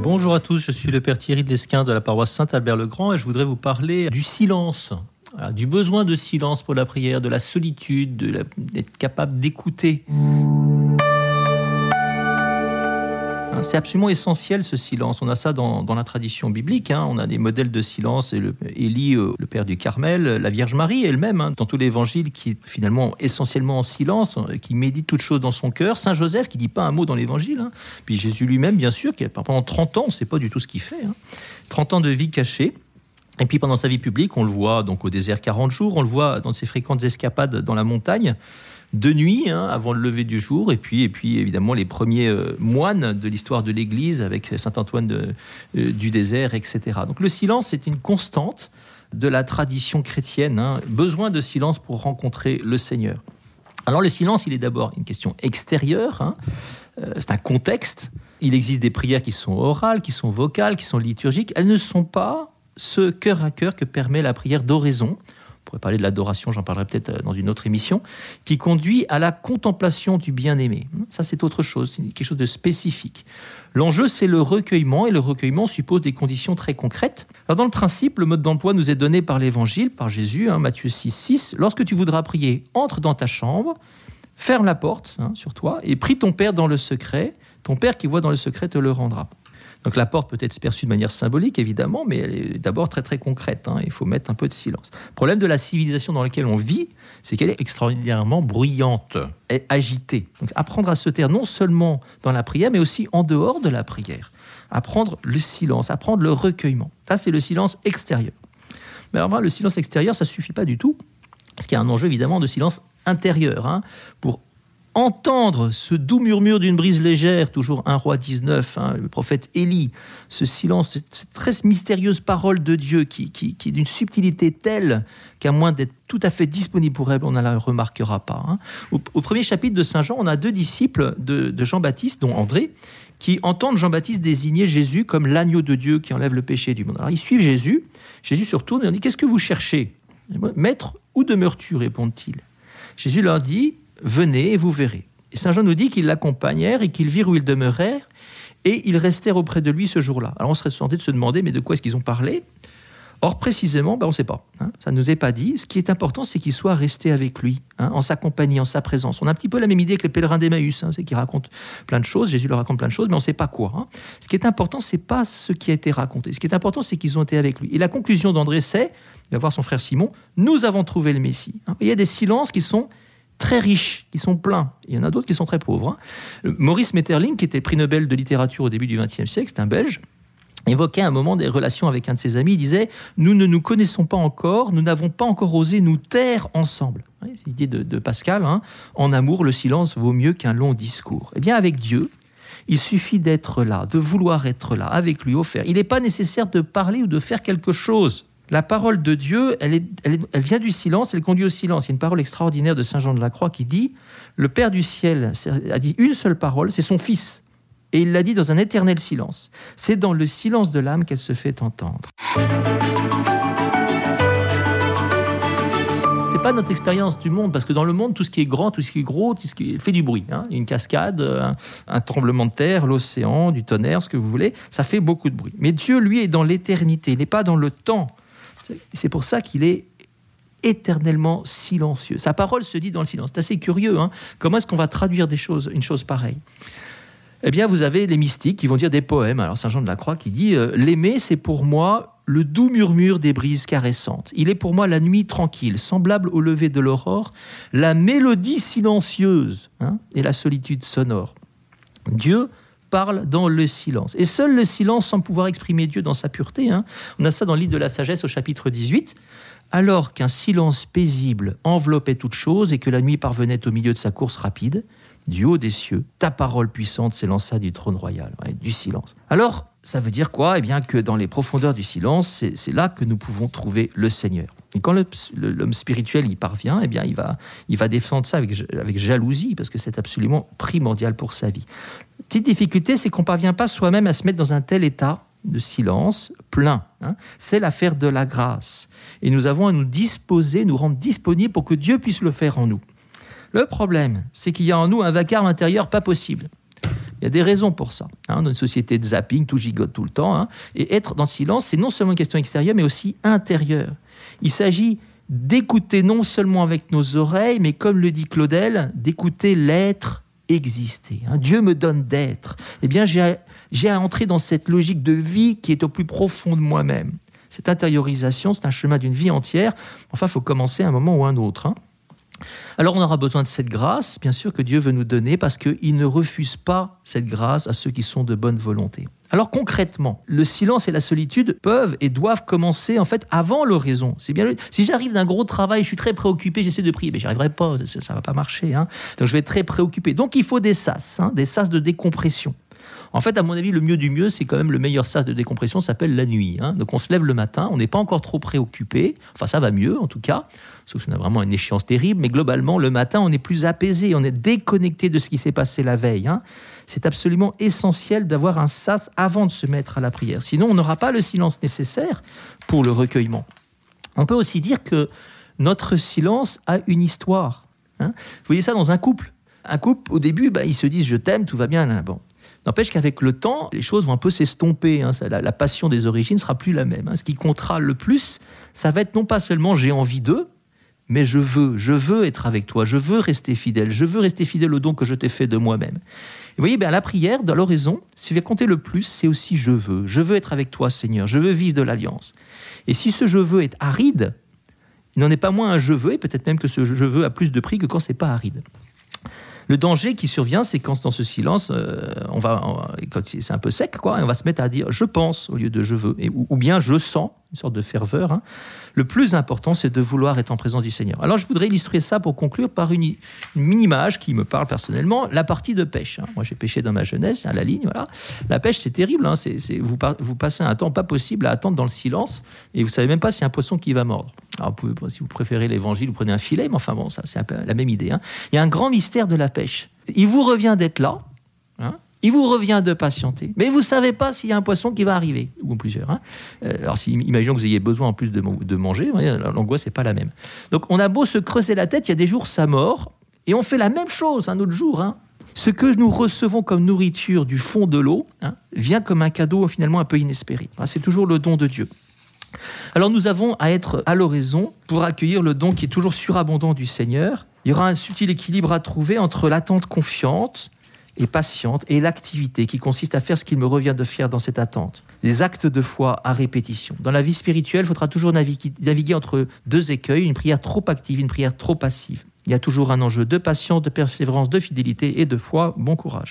Bonjour à tous, je suis le Père Thierry Desquin de la paroisse Saint-Albert-le-Grand et je voudrais vous parler du silence, du besoin de silence pour la prière, de la solitude, d'être capable d'écouter. C'est absolument essentiel ce silence. On a ça dans, la tradition biblique. Hein. On a des modèles de silence. Élie, euh, le père du Carmel, la Vierge Marie elle-même, hein, dans tout l'évangile, qui est finalement essentiellement en silence, qui médite toutes choses dans son cœur. Saint Joseph, qui dit pas un mot dans l'évangile. Puis Jésus lui-même, bien sûr, qui pendant 30 ans, on ne sait pas du tout ce qu'il fait. 30 ans de vie cachée. Et puis pendant sa vie publique, on le voit donc au désert 40 jours, on le voit dans ses fréquentes escapades dans la montagne de nuit, hein, avant le lever du jour, et puis, et puis évidemment les premiers euh, moines de l'histoire de l'Église avec Saint Antoine euh, du désert, etc. Donc le silence est une constante de la tradition chrétienne, hein. besoin de silence pour rencontrer le Seigneur. Alors le silence, il est d'abord une question extérieure, hein. euh, c'est un contexte. Il existe des prières qui sont orales, qui sont vocales, qui sont liturgiques. Elles ne sont pas ce cœur à cœur que permet la prière d'oraison on pourrait parler de l'adoration, j'en parlerai peut-être euh, dans une autre émission, qui conduit à la contemplation du bien-aimé. Ça, c'est autre chose, c'est quelque chose de spécifique. L'enjeu, c'est le recueillement, et le recueillement suppose des conditions très concrètes. Alors, dans le principe, le mode d'emploi nous est donné par l'Évangile, par Jésus, hein, Matthieu 6, 6. Lorsque tu voudras prier, entre dans ta chambre, ferme la porte hein, sur toi, et prie ton Père dans le secret. Ton Père qui voit dans le secret te le rendra. Donc la porte peut être perçue de manière symbolique, évidemment, mais elle est d'abord très très concrète. Hein. Il faut mettre un peu de silence. Le problème de la civilisation dans laquelle on vit, c'est qu'elle est extraordinairement bruyante et agitée. Donc apprendre à se taire non seulement dans la prière, mais aussi en dehors de la prière. Apprendre le silence, apprendre le recueillement. Ça, c'est le silence extérieur. Mais alors, le silence extérieur, ça suffit pas du tout. Parce qu'il y a un enjeu évidemment de silence intérieur. Hein, pour entendre ce doux murmure d'une brise légère, toujours un roi 19, hein, le prophète Élie, ce silence, cette très mystérieuse parole de Dieu qui, est d'une subtilité telle qu'à moins d'être tout à fait disponible pour elle, on ne la remarquera pas. Hein. Au, premier chapitre de Saint Jean, on a deux disciples de, Jean-Baptiste, dont André, qui entendent Jean-Baptiste désigner Jésus comme l'agneau de Dieu qui enlève le péché du monde. Alors ils suivent Jésus, Jésus se retourne et leur dit Qu'est-ce que vous cherchez? Maître, où demeures-tu? répondent-ils. Jésus leur dit Venez et vous verrez. Et Saint Jean nous dit qu'ils l'accompagnèrent et qu'ils virent où ils demeurèrent, et ils restèrent auprès de lui ce jour-là. Alors on serait tenté de se demander, mais de quoi est-ce qu'ils ont parlé? Or, précisément, ben, on ne sait pas. Hein. ça ne nous est pas dit. Ce qui est important, c'est qu'ils soient restés avec lui, hein, en sa compagnie, en sa présence. On a un petit peu la même idée que les pèlerins d'Emmaüs, hein, c'est qu'ils racontent plein de choses. Jésus leur raconte plein de choses, mais on ne sait pas quoi. Ce qui est important, c'est pas ce qui a été raconté. Ce qui est important, c'est qu'ils ont été avec lui. Et la conclusion d'André, c'est, il va voir son frère Simon, nous avons trouvé le Messie. Il y a des silences qui sont très riches, qui sont pleins. Il y en a d'autres qui sont très pauvres. Hein. Maurice Metterling, qui était prix Nobel de littérature au début du XXe siècle, c'est un Belge, évoquait un moment des relations avec un de ses amis. Il disait Nous ne nous connaissons pas encore, nous n'avons pas encore osé nous taire ensemble. C'est l'idée de, Pascal. Hein. En amour, le silence vaut mieux qu'un long discours. Eh bien, avec Dieu, il suffit d'être là, de vouloir être là, avec lui, offert. Il n'est pas nécessaire de parler ou de faire quelque chose la parole de Dieu, elle, vient du silence, elle conduit au silence. Il y a une parole extraordinaire de Saint Jean de la Croix qui dit, le Père du ciel a dit une seule parole, c'est son Fils. Et il l'a dit dans un éternel silence. C'est dans le silence de l'âme qu'elle se fait entendre. C'est pas notre expérience du monde, parce que dans le monde, tout ce qui est grand, tout ce qui est gros, tout ce qui fait du bruit. Hein. Une cascade, un, un tremblement de terre, l'océan, du tonnerre, ce que vous voulez, ça fait beaucoup de bruit. Mais Dieu, lui, est dans l'éternité, il n'est pas dans le temps. C'est pour ça qu'il est éternellement silencieux. Sa parole se dit dans le silence. C'est assez curieux. Hein. Comment est-ce qu'on va traduire des choses, une chose pareille? Eh bien, vous avez les mystiques qui vont dire des poèmes. Alors, Saint Jean de la Croix qui dit euh, L'aimer, c'est pour moi le doux murmure des brises caressantes. Il est pour moi la nuit tranquille, semblable au lever de l'aurore, la mélodie silencieuse hein, et la solitude sonore. Dieu parle dans le silence. Et seul le silence sans pouvoir exprimer Dieu dans sa pureté. Hein. On a ça dans le livre de la sagesse au chapitre 18. Alors qu'un silence paisible enveloppait toute chose et que la nuit parvenait au milieu de sa course rapide, du haut des cieux, ta parole puissante s'élança du trône royal, du silence. Alors, ça veut dire quoi? Eh bien que dans les profondeurs du silence, c'est là que nous pouvons trouver le Seigneur. Et quand l'homme spirituel y parvient, eh bien il va, il va défendre ça avec, avec jalousie, parce que c'est absolument primordial pour sa vie. Petite difficulté, c'est qu'on ne parvient pas soi-même à se mettre dans un tel état de silence plein. Hein. C'est l'affaire de la grâce. Et nous avons à nous disposer, nous rendre disponibles pour que Dieu puisse le faire en nous. Le problème, c'est qu'il y a en nous un vacarme intérieur pas possible. Il y a des raisons pour ça. Hein, dans une société de zapping, tout gigote tout le temps. Hein. et être dans le silence, c'est non seulement une question extérieure, mais aussi intérieure. Il s'agit d'écouter non seulement avec nos oreilles, mais comme le dit Claudel, d'écouter l'être exister. Hein. Dieu me donne d'être. Eh bien, j'ai à entrer dans cette logique de vie qui est au plus profond de moi-même. Cette intériorisation, c'est un chemin d'une vie entière. Enfin, il faut commencer à un moment ou un autre. Hein. Alors on aura besoin de cette grâce, bien sûr, que Dieu veut nous donner, parce qu'il ne refuse pas cette grâce à ceux qui sont de bonne volonté. Alors concrètement, le silence et la solitude peuvent et doivent commencer en fait avant l'oraison. C'est bien. Si j'arrive d'un gros travail, je suis très préoccupé, j'essaie de prier, mais j'y arriverai pas, ça, ne va pas marcher. Hein. Donc je vais être très préoccupé. Donc il faut des sas, hein, des sas de décompression. En fait, à mon avis, le mieux du mieux, c'est quand même le meilleur sas de décompression s'appelle la nuit. Hein. Donc on se lève le matin, on n'est pas encore trop préoccupé. Enfin, ça va mieux en tout cas, sauf si on a vraiment une échéance terrible. Mais globalement, le matin, on est plus apaisé, on est déconnecté de ce qui s'est passé la veille. Hein. C'est absolument essentiel d'avoir un sas avant de se mettre à la prière. Sinon, on n'aura pas le silence nécessaire pour le recueillement. On peut aussi dire que notre silence a une histoire. Hein. Vous voyez ça dans un couple. Un couple, au début, bah, ils se disent je t'aime, tout va bien. Bon, N'empêche qu'avec le temps, les choses vont un peu s'estomper. Hein. La, passion des origines sera plus la même. Hein. Ce qui comptera le plus, ça va être non pas seulement j'ai envie d'eux, mais je veux, je veux être avec toi, je veux rester fidèle, je veux rester fidèle au don que je t'ai fait de moi-même. Vous voyez, bien, la prière, dans l'oraison, qui va compter le plus, c'est aussi je veux. Je veux être avec toi, Seigneur, je veux vivre de l'alliance. Et si ce je veux est aride, il n'en est pas moins un je veux, et peut-être même que ce je veux a plus de prix que quand c'est pas aride. Le danger qui survient, c'est quand dans ce silence, euh, on va, c'est un peu sec, quoi, on va se mettre à dire je pense au lieu de je veux, ou, bien je sens, une sorte de ferveur. Hein. Le plus important, c'est de vouloir être en présence du Seigneur. Alors, je voudrais illustrer ça pour conclure par une, mini-image qui me parle personnellement, la partie de pêche. Hein. Moi, j'ai pêché dans ma jeunesse, la ligne, voilà. La pêche, c'est terrible. Hein. C'est, vous, vous passez un temps pas possible à attendre dans le silence, et vous savez même pas si un poisson qui va mordre. Alors, si vous préférez l'évangile, vous prenez un filet, mais enfin bon, ça, c'est la même idée. Il y a un grand mystère de la pêche. Il vous revient d'être là, il vous revient de patienter, mais vous ne savez pas s'il y a un poisson qui va arriver, ou plusieurs. Hein. Euh, alors, si, imaginons que vous ayez besoin en plus de, manger, l'angoisse n'est pas la même. Donc, on a beau se creuser la tête, il y a des jours, ça mord, et on fait la même chose un autre jour. Hein. Ce que nous recevons comme nourriture du fond de l'eau hein, vient comme un cadeau finalement un peu inespéré. C'est toujours le don de Dieu. Alors nous avons à être à l'oraison pour accueillir le don qui est toujours surabondant du Seigneur. Il y aura un subtil équilibre à trouver entre l'attente confiante et patiente et l'activité qui consiste à faire ce qu'il me revient de faire dans cette attente. Des actes de foi à répétition. Dans la vie spirituelle, il faudra toujours naviguer, entre deux écueils, une prière trop active, une prière trop passive. Il y a toujours un enjeu de patience, de persévérance, de fidélité et de foi. Bon courage.